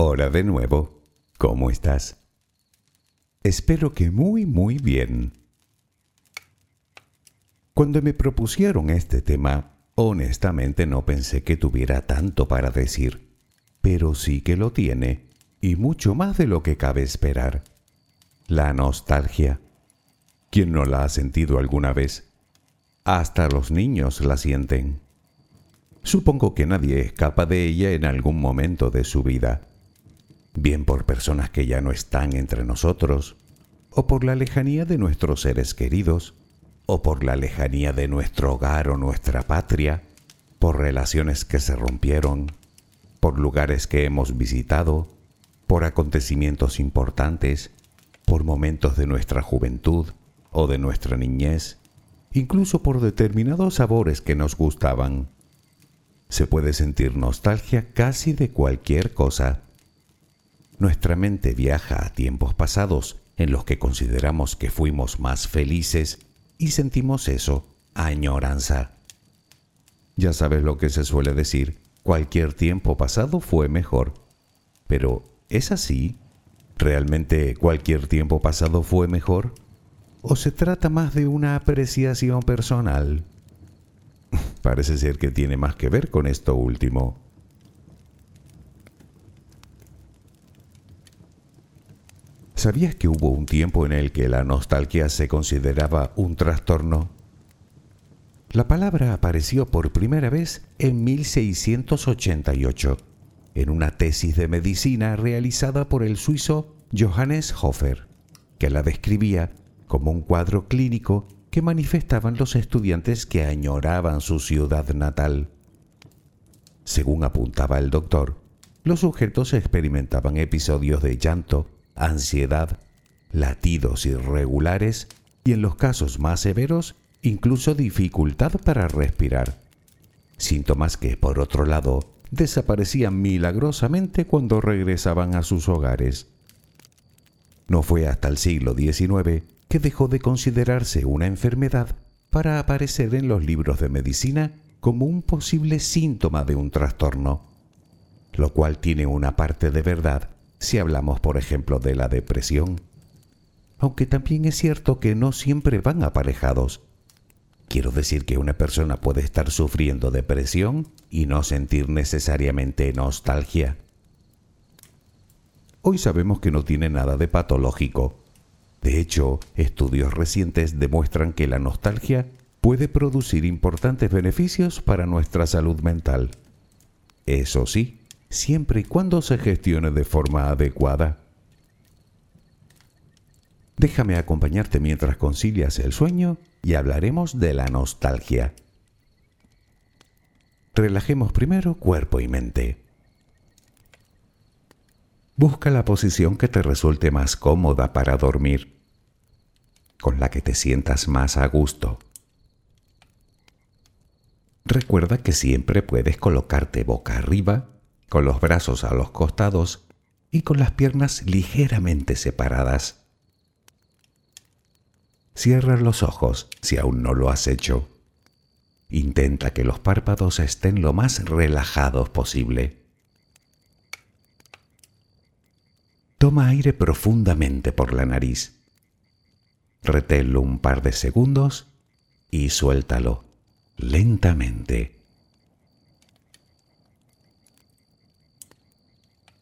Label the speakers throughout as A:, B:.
A: Hola de nuevo. ¿Cómo estás? Espero que muy, muy bien. Cuando me propusieron este tema, honestamente no pensé que tuviera tanto para decir, pero sí que lo tiene, y mucho más de lo que cabe esperar. La nostalgia. ¿Quién no la ha sentido alguna vez? Hasta los niños la sienten. Supongo que nadie escapa de ella en algún momento de su vida, bien por personas que ya no están entre nosotros, o por la lejanía de nuestros seres queridos, o por la lejanía de nuestro hogar o nuestra patria, por relaciones que se rompieron, por lugares que hemos visitado, por acontecimientos importantes, por momentos de nuestra juventud o de nuestra niñez, incluso por determinados sabores que nos gustaban. Se puede sentir nostalgia casi de cualquier cosa. Nuestra mente viaja a tiempos pasados en los que consideramos que fuimos más felices y sentimos eso, añoranza. Ya sabes lo que se suele decir, cualquier tiempo pasado fue mejor. Pero, ¿es así? ¿Realmente cualquier tiempo pasado fue mejor? ¿O se trata más de una apreciación personal? Parece ser que tiene más que ver con esto último. ¿Sabías que hubo un tiempo en el que la nostalgia se consideraba un trastorno? La palabra apareció por primera vez en 1688, en una tesis de medicina realizada por el suizo Johannes Hofer, que la describía como un cuadro clínico que manifestaban los estudiantes que añoraban su ciudad natal. Según apuntaba el doctor, los sujetos experimentaban episodios de llanto, ansiedad, latidos irregulares y en los casos más severos incluso dificultad para respirar. Síntomas que, por otro lado, desaparecían milagrosamente cuando regresaban a sus hogares. No fue hasta el siglo XIX que dejó de considerarse una enfermedad para aparecer en los libros de medicina como un posible síntoma de un trastorno, lo cual tiene una parte de verdad si hablamos, por ejemplo, de la depresión, aunque también es cierto que no siempre van aparejados. Quiero decir que una persona puede estar sufriendo depresión y no sentir necesariamente nostalgia. Hoy sabemos que no tiene nada de patológico, de hecho, estudios recientes demuestran que la nostalgia puede producir importantes beneficios para nuestra salud mental. Eso sí, siempre y cuando se gestione de forma adecuada. Déjame acompañarte mientras concilias el sueño y hablaremos de la nostalgia. Relajemos primero cuerpo y mente. Busca la posición que te resulte más cómoda para dormir, con la que te sientas más a gusto. Recuerda que siempre puedes colocarte boca arriba, con los brazos a los costados y con las piernas ligeramente separadas. Cierra los ojos si aún no lo has hecho. Intenta que los párpados estén lo más relajados posible. Toma aire profundamente por la nariz. Reténlo un par de segundos y suéltalo lentamente.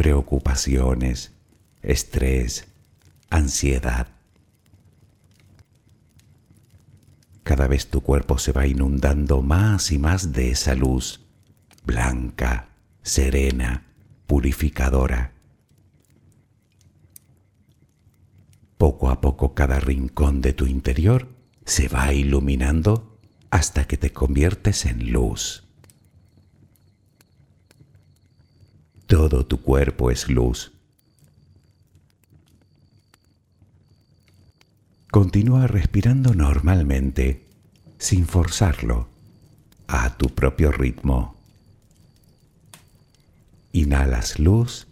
A: preocupaciones, estrés, ansiedad. Cada vez tu cuerpo se va inundando más y más de esa luz, blanca, serena, purificadora. Poco a poco cada rincón de tu interior se va iluminando hasta que te conviertes en luz. Todo tu cuerpo es luz. Continúa respirando normalmente, sin forzarlo, a tu propio ritmo. Inhalas luz,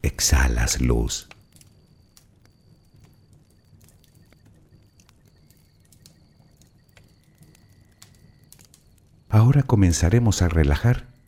A: exhalas luz. Ahora comenzaremos a relajar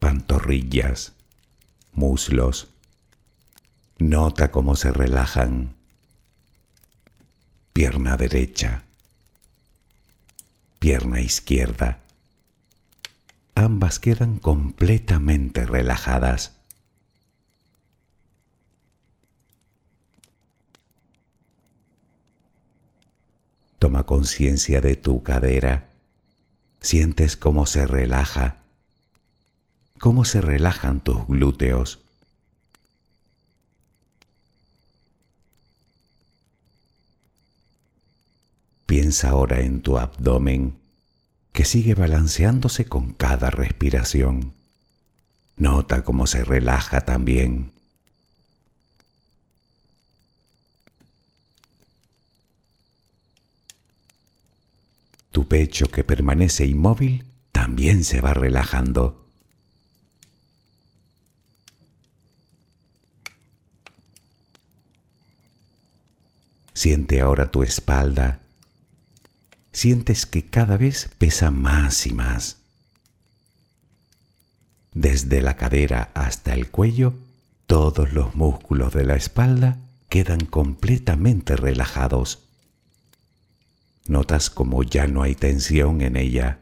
A: pantorrillas, muslos. Nota cómo se relajan. Pierna derecha, pierna izquierda. Ambas quedan completamente relajadas. Toma conciencia de tu cadera. Sientes cómo se relaja cómo se relajan tus glúteos. Piensa ahora en tu abdomen que sigue balanceándose con cada respiración. Nota cómo se relaja también. Tu pecho que permanece inmóvil también se va relajando. Siente ahora tu espalda. Sientes que cada vez pesa más y más. Desde la cadera hasta el cuello, todos los músculos de la espalda quedan completamente relajados. Notas como ya no hay tensión en ella.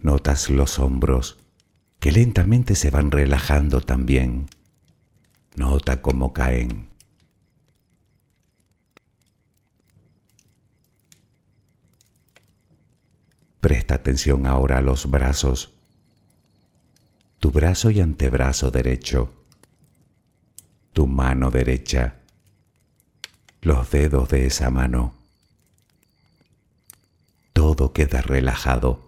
A: Notas los hombros, que lentamente se van relajando también. Nota cómo caen. Presta atención ahora a los brazos. Tu brazo y antebrazo derecho. Tu mano derecha. Los dedos de esa mano. Todo queda relajado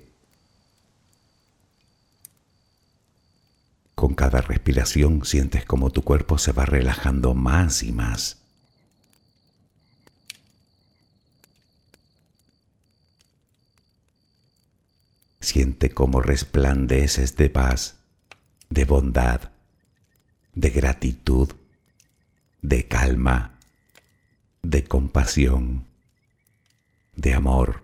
A: Con cada respiración sientes como tu cuerpo se va relajando más y más. Siente cómo resplandeces de paz, de bondad, de gratitud, de calma, de compasión, de amor.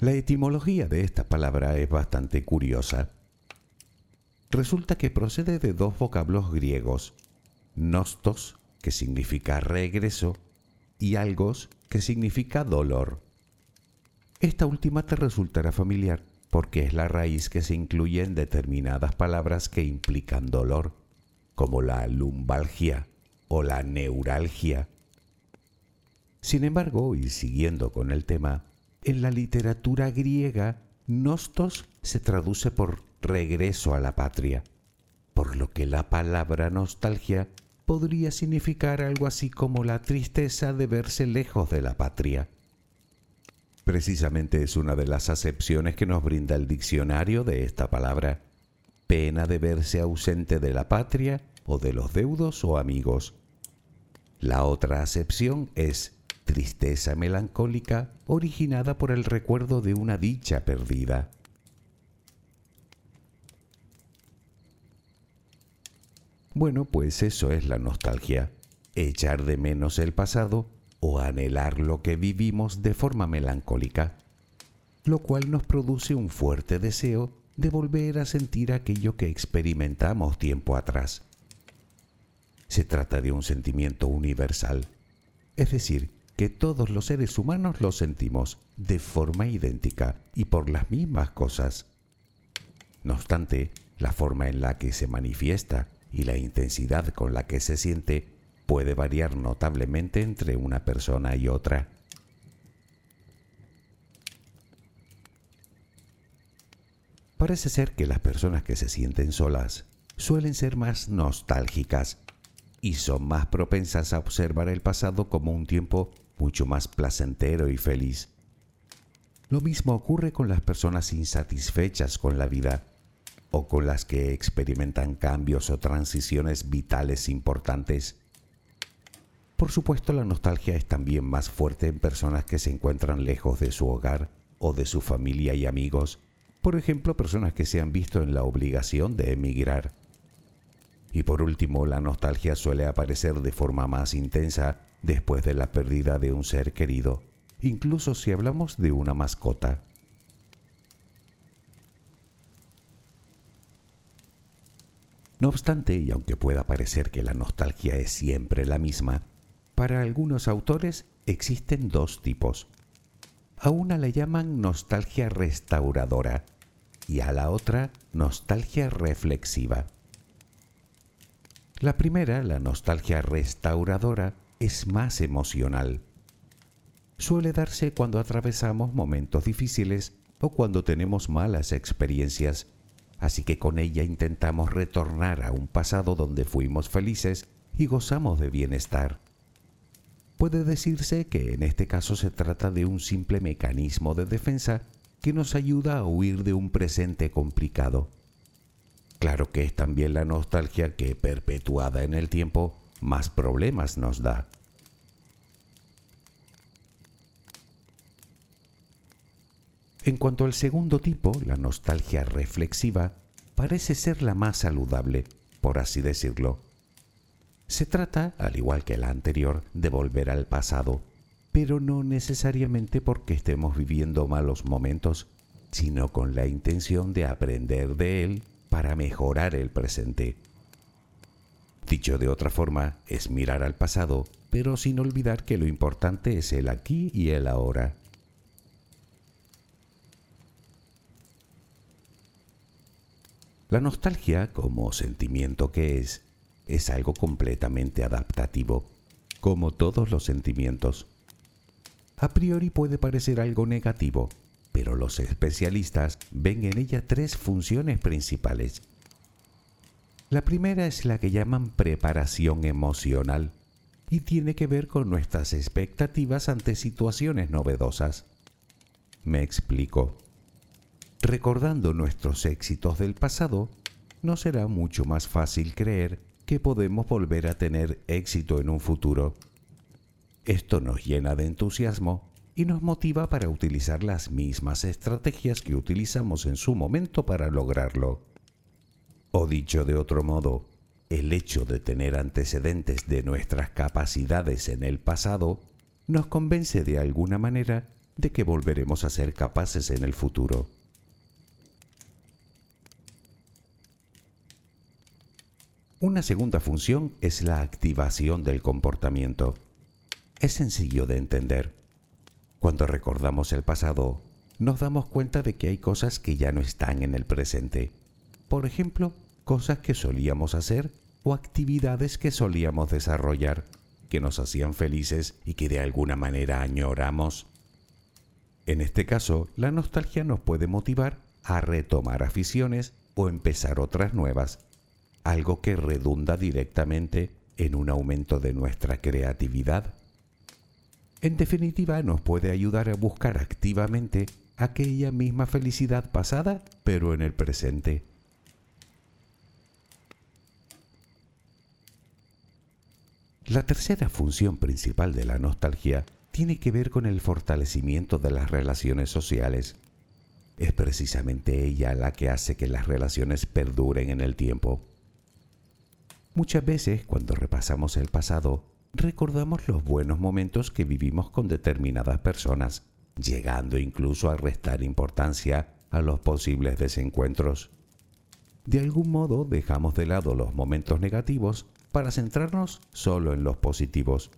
A: La etimología de esta palabra es bastante curiosa. Resulta que procede de dos vocablos griegos, nostos, que significa regreso, y algos, que significa dolor. Esta última te resultará familiar porque es la raíz que se incluye en determinadas palabras que implican dolor, como la lumbalgia o la neuralgia. Sin embargo, y siguiendo con el tema, en la literatura griega, nostos se traduce por regreso a la patria, por lo que la palabra nostalgia podría significar algo así como la tristeza de verse lejos de la patria. Precisamente es una de las acepciones que nos brinda el diccionario de esta palabra, pena de verse ausente de la patria o de los deudos o amigos. La otra acepción es tristeza melancólica originada por el recuerdo de una dicha perdida. Bueno, pues eso es la nostalgia, echar de menos el pasado o anhelar lo que vivimos de forma melancólica, lo cual nos produce un fuerte deseo de volver a sentir aquello que experimentamos tiempo atrás. Se trata de un sentimiento universal, es decir, que todos los seres humanos lo sentimos de forma idéntica y por las mismas cosas. No obstante, la forma en la que se manifiesta y la intensidad con la que se siente puede variar notablemente entre una persona y otra. Parece ser que las personas que se sienten solas suelen ser más nostálgicas y son más propensas a observar el pasado como un tiempo mucho más placentero y feliz. Lo mismo ocurre con las personas insatisfechas con la vida o con las que experimentan cambios o transiciones vitales importantes. Por supuesto, la nostalgia es también más fuerte en personas que se encuentran lejos de su hogar o de su familia y amigos, por ejemplo, personas que se han visto en la obligación de emigrar. Y por último, la nostalgia suele aparecer de forma más intensa después de la pérdida de un ser querido, incluso si hablamos de una mascota. No obstante, y aunque pueda parecer que la nostalgia es siempre la misma, para algunos autores existen dos tipos. A una la llaman nostalgia restauradora y a la otra nostalgia reflexiva. La primera, la nostalgia restauradora, es más emocional. Suele darse cuando atravesamos momentos difíciles o cuando tenemos malas experiencias, así que con ella intentamos retornar a un pasado donde fuimos felices y gozamos de bienestar. Puede decirse que en este caso se trata de un simple mecanismo de defensa que nos ayuda a huir de un presente complicado. Claro que es también la nostalgia que, perpetuada en el tiempo, más problemas nos da. En cuanto al segundo tipo, la nostalgia reflexiva, parece ser la más saludable, por así decirlo. Se trata, al igual que la anterior, de volver al pasado, pero no necesariamente porque estemos viviendo malos momentos, sino con la intención de aprender de él para mejorar el presente. Dicho de otra forma, es mirar al pasado, pero sin olvidar que lo importante es el aquí y el ahora. La nostalgia, como sentimiento que es, es algo completamente adaptativo, como todos los sentimientos. A priori puede parecer algo negativo, pero los especialistas ven en ella tres funciones principales. La primera es la que llaman preparación emocional y tiene que ver con nuestras expectativas ante situaciones novedosas. Me explico. Recordando nuestros éxitos del pasado, nos será mucho más fácil creer que podemos volver a tener éxito en un futuro. Esto nos llena de entusiasmo y nos motiva para utilizar las mismas estrategias que utilizamos en su momento para lograrlo. O dicho de otro modo, el hecho de tener antecedentes de nuestras capacidades en el pasado nos convence de alguna manera de que volveremos a ser capaces en el futuro. Una segunda función es la activación del comportamiento. Es sencillo de entender. Cuando recordamos el pasado, nos damos cuenta de que hay cosas que ya no están en el presente. Por ejemplo, cosas que solíamos hacer o actividades que solíamos desarrollar, que nos hacían felices y que de alguna manera añoramos. En este caso, la nostalgia nos puede motivar a retomar aficiones o empezar otras nuevas algo que redunda directamente en un aumento de nuestra creatividad. En definitiva, nos puede ayudar a buscar activamente aquella misma felicidad pasada, pero en el presente. La tercera función principal de la nostalgia tiene que ver con el fortalecimiento de las relaciones sociales. Es precisamente ella la que hace que las relaciones perduren en el tiempo. Muchas veces, cuando repasamos el pasado, recordamos los buenos momentos que vivimos con determinadas personas, llegando incluso a restar importancia a los posibles desencuentros. De algún modo dejamos de lado los momentos negativos para centrarnos solo en los positivos.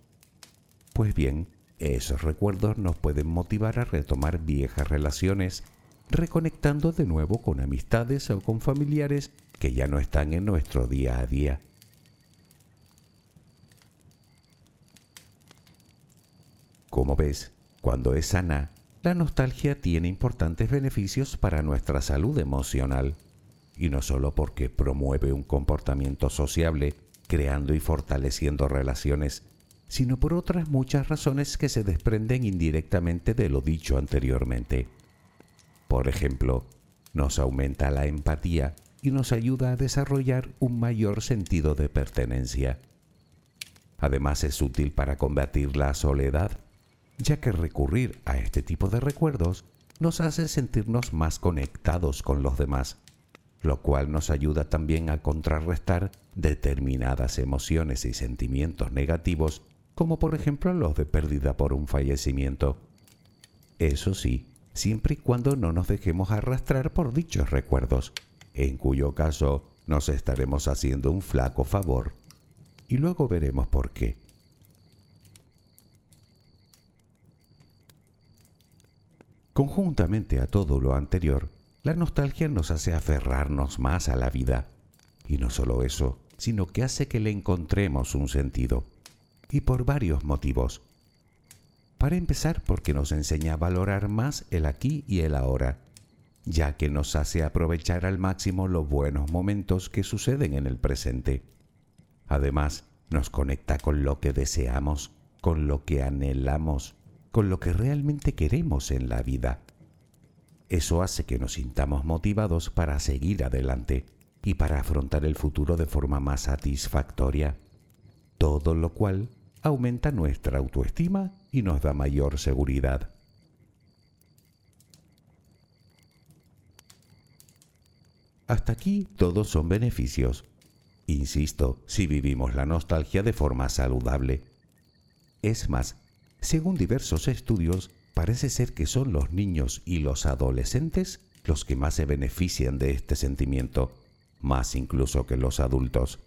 A: Pues bien, esos recuerdos nos pueden motivar a retomar viejas relaciones, reconectando de nuevo con amistades o con familiares que ya no están en nuestro día a día. Como ves, cuando es sana, la nostalgia tiene importantes beneficios para nuestra salud emocional, y no solo porque promueve un comportamiento sociable, creando y fortaleciendo relaciones, sino por otras muchas razones que se desprenden indirectamente de lo dicho anteriormente. Por ejemplo, nos aumenta la empatía y nos ayuda a desarrollar un mayor sentido de pertenencia. Además es útil para combatir la soledad ya que recurrir a este tipo de recuerdos nos hace sentirnos más conectados con los demás, lo cual nos ayuda también a contrarrestar determinadas emociones y sentimientos negativos, como por ejemplo los de pérdida por un fallecimiento. Eso sí, siempre y cuando no nos dejemos arrastrar por dichos recuerdos, en cuyo caso nos estaremos haciendo un flaco favor. Y luego veremos por qué. Conjuntamente a todo lo anterior, la nostalgia nos hace aferrarnos más a la vida. Y no solo eso, sino que hace que le encontremos un sentido. Y por varios motivos. Para empezar, porque nos enseña a valorar más el aquí y el ahora, ya que nos hace aprovechar al máximo los buenos momentos que suceden en el presente. Además, nos conecta con lo que deseamos, con lo que anhelamos con lo que realmente queremos en la vida. Eso hace que nos sintamos motivados para seguir adelante y para afrontar el futuro de forma más satisfactoria, todo lo cual aumenta nuestra autoestima y nos da mayor seguridad. Hasta aquí todos son beneficios. Insisto, si vivimos la nostalgia de forma saludable. Es más, según diversos estudios, parece ser que son los niños y los adolescentes los que más se benefician de este sentimiento, más incluso que los adultos.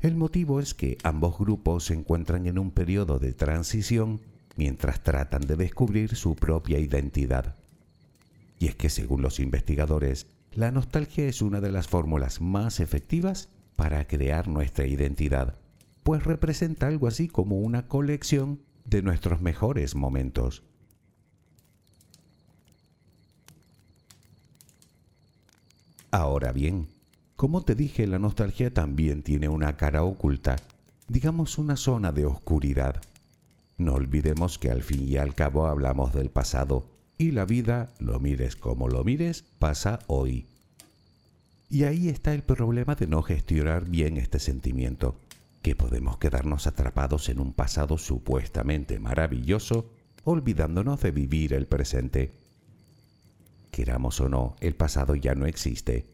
A: El motivo es que ambos grupos se encuentran en un periodo de transición mientras tratan de descubrir su propia identidad. Y es que según los investigadores, la nostalgia es una de las fórmulas más efectivas para crear nuestra identidad, pues representa algo así como una colección de nuestros mejores momentos. Ahora bien, como te dije, la nostalgia también tiene una cara oculta, digamos una zona de oscuridad. No olvidemos que al fin y al cabo hablamos del pasado y la vida, lo mires como lo mires, pasa hoy. Y ahí está el problema de no gestionar bien este sentimiento, que podemos quedarnos atrapados en un pasado supuestamente maravilloso, olvidándonos de vivir el presente. Queramos o no, el pasado ya no existe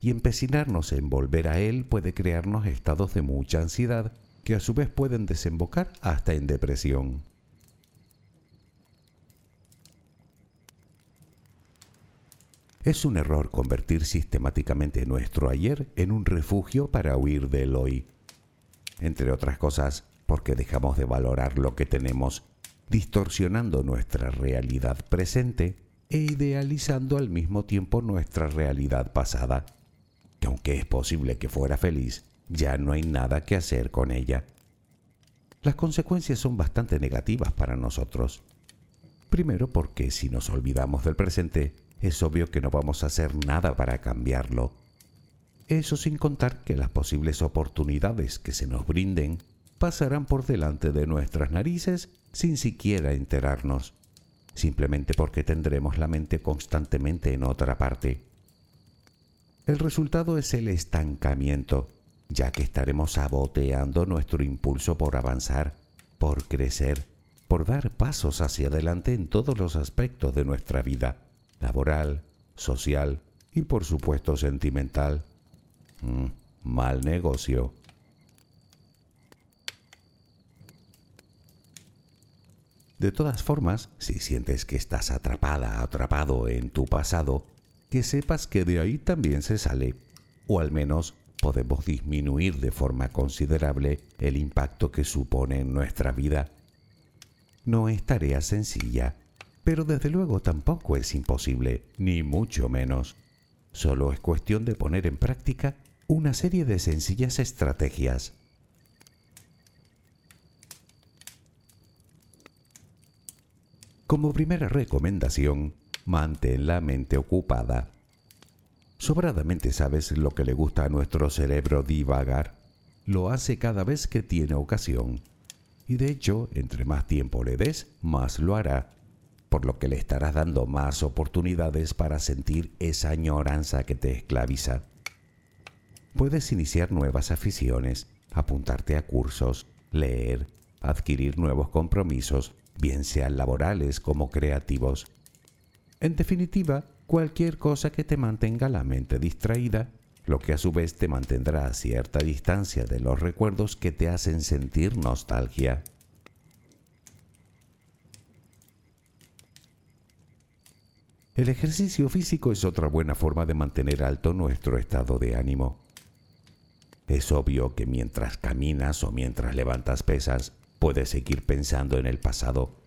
A: y empecinarnos en volver a él puede crearnos estados de mucha ansiedad que a su vez pueden desembocar hasta en depresión. Es un error convertir sistemáticamente nuestro ayer en un refugio para huir del hoy. Entre otras cosas, porque dejamos de valorar lo que tenemos, distorsionando nuestra realidad presente e idealizando al mismo tiempo nuestra realidad pasada que aunque es posible que fuera feliz, ya no hay nada que hacer con ella. Las consecuencias son bastante negativas para nosotros. Primero porque si nos olvidamos del presente, es obvio que no vamos a hacer nada para cambiarlo. Eso sin contar que las posibles oportunidades que se nos brinden pasarán por delante de nuestras narices sin siquiera enterarnos, simplemente porque tendremos la mente constantemente en otra parte. El resultado es el estancamiento, ya que estaremos saboteando nuestro impulso por avanzar, por crecer, por dar pasos hacia adelante en todos los aspectos de nuestra vida, laboral, social y por supuesto sentimental. Mm, mal negocio. De todas formas, si sientes que estás atrapada, atrapado en tu pasado, que sepas que de ahí también se sale, o al menos podemos disminuir de forma considerable el impacto que supone en nuestra vida. No es tarea sencilla, pero desde luego tampoco es imposible, ni mucho menos. Solo es cuestión de poner en práctica una serie de sencillas estrategias. Como primera recomendación, mantén la mente ocupada. Sobradamente sabes lo que le gusta a nuestro cerebro divagar. Lo hace cada vez que tiene ocasión. Y de hecho, entre más tiempo le des, más lo hará, por lo que le estarás dando más oportunidades para sentir esa añoranza que te esclaviza. Puedes iniciar nuevas aficiones, apuntarte a cursos, leer, adquirir nuevos compromisos, bien sean laborales como creativos, en definitiva, cualquier cosa que te mantenga la mente distraída, lo que a su vez te mantendrá a cierta distancia de los recuerdos que te hacen sentir nostalgia. El ejercicio físico es otra buena forma de mantener alto nuestro estado de ánimo. Es obvio que mientras caminas o mientras levantas pesas, puedes seguir pensando en el pasado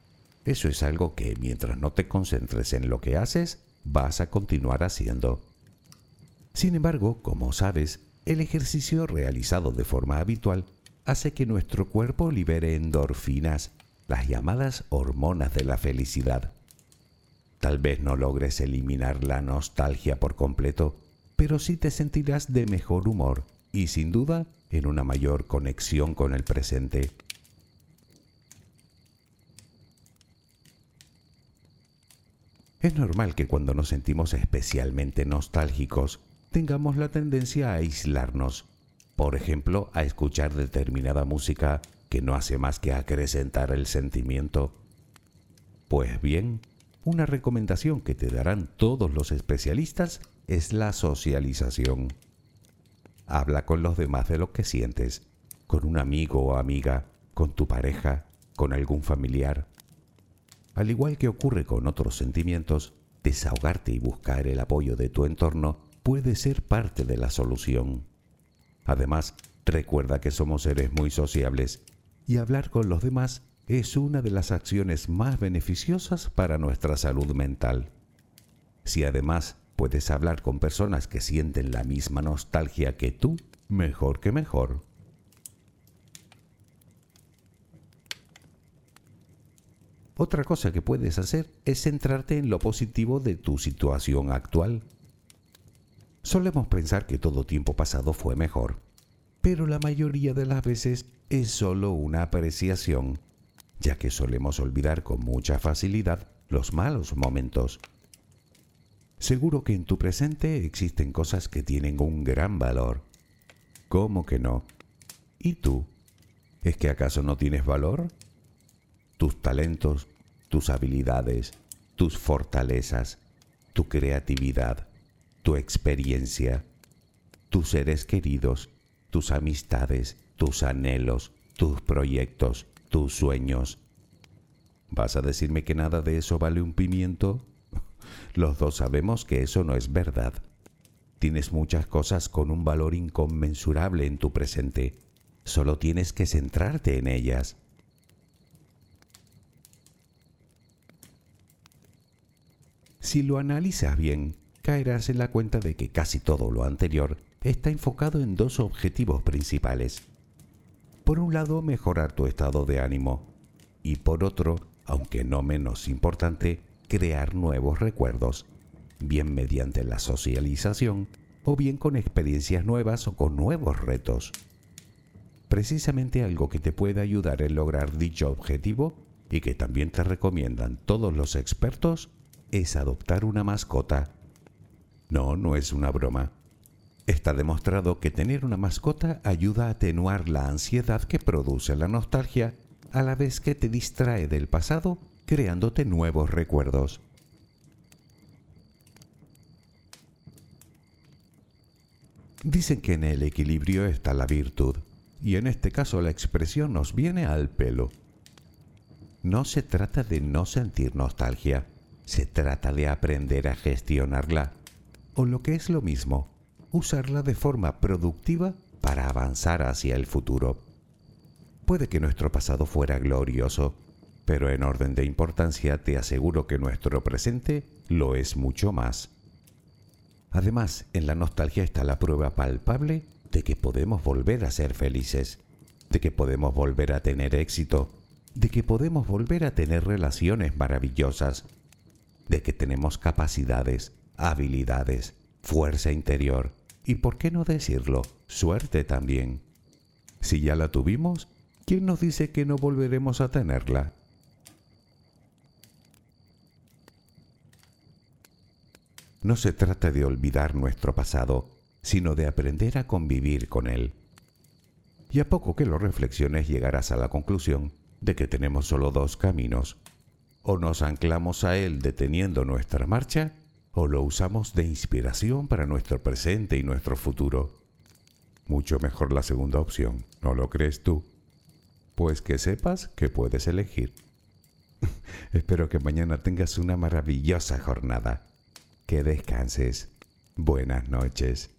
A: eso es algo que mientras no te concentres en lo que haces, vas a continuar haciendo. Sin embargo, como sabes, el ejercicio realizado de forma habitual hace que nuestro cuerpo libere endorfinas, las llamadas hormonas de la felicidad. Tal vez no logres eliminar la nostalgia por completo, pero sí te sentirás de mejor humor y sin duda en una mayor conexión con el presente. Es normal que cuando nos sentimos especialmente nostálgicos tengamos la tendencia a aislarnos, por ejemplo, a escuchar determinada música que no hace más que acrecentar el sentimiento. Pues bien, una recomendación que te darán todos los especialistas es la socialización. Habla con los demás de lo que sientes, con un amigo o amiga, con tu pareja, con algún familiar. Al igual que ocurre con otros sentimientos, desahogarte y buscar el apoyo de tu entorno puede ser parte de la solución. Además, Recuerda que somos seres muy sociables y hablar con los demás es una de las acciones más beneficiosas para nuestra salud mental. Si además puedes hablar con personas que sienten la misma nostalgia que tú, mejor que mejor. Otra cosa que puedes hacer es centrarte en lo positivo de tu situación actual. Solemos pensar que todo tiempo pasado fue mejor, pero la mayoría de las veces es solo una apreciación, ya que solemos olvidar con mucha facilidad los malos momentos. Seguro que en tu presente existen cosas que tienen un gran valor. ¿Cómo que no? ¿Y tú? ¿Es que acaso no tienes valor? Tus talentos, tus habilidades, tus fortalezas, tu creatividad, tu experiencia, tus seres queridos, tus amistades, tus anhelos, tus proyectos, tus sueños. ¿Vas a decirme que nada de eso vale un pimiento? Los dos sabemos que eso no es verdad. Tienes muchas cosas con un valor inconmensurable en tu presente. Solo tienes que centrarte en ellas. Si lo analizas bien, caerás en la cuenta de que casi todo lo anterior está enfocado en dos objetivos principales. Por un lado, mejorar tu estado de ánimo y por otro, aunque no menos importante, crear nuevos recuerdos, bien mediante la socialización o bien con experiencias nuevas o con nuevos retos. Precisamente algo que te puede ayudar en lograr dicho objetivo y que también te recomiendan todos los expertos es adoptar una mascota. No, no es una broma. Está demostrado que tener una mascota ayuda a atenuar la ansiedad que produce la nostalgia a la vez que te distrae del pasado creándote nuevos recuerdos. Dicen que en el equilibrio está la virtud, y en este caso la expresión nos viene al pelo. No se trata de no sentir nostalgia, se trata de aprender a gestionarla, o lo que es lo mismo, usarla de forma productiva para avanzar hacia el futuro. Puede que nuestro pasado fuera glorioso, pero en orden de importancia te aseguro que nuestro presente lo es mucho más. Además, en la nostalgia está la prueba palpable de que podemos volver a ser felices, de que podemos volver a tener éxito, de que podemos volver a tener relaciones maravillosas, de que tenemos capacidades, habilidades, fuerza interior y, por qué no decirlo, suerte también. Si ya la tuvimos, ¿quién nos dice que no volveremos a tenerla? No se trata de olvidar nuestro pasado, sino de aprender a convivir con él. Y a poco que lo reflexiones llegarás a la conclusión de que tenemos solo dos caminos, o nos anclamos a él deteniendo nuestra marcha, o lo usamos de inspiración para nuestro presente y nuestro futuro. Mucho mejor la segunda opción, ¿no lo crees tú? Pues que sepas que puedes elegir. Espero que mañana tengas una maravillosa jornada. Que descanses. Buenas noches.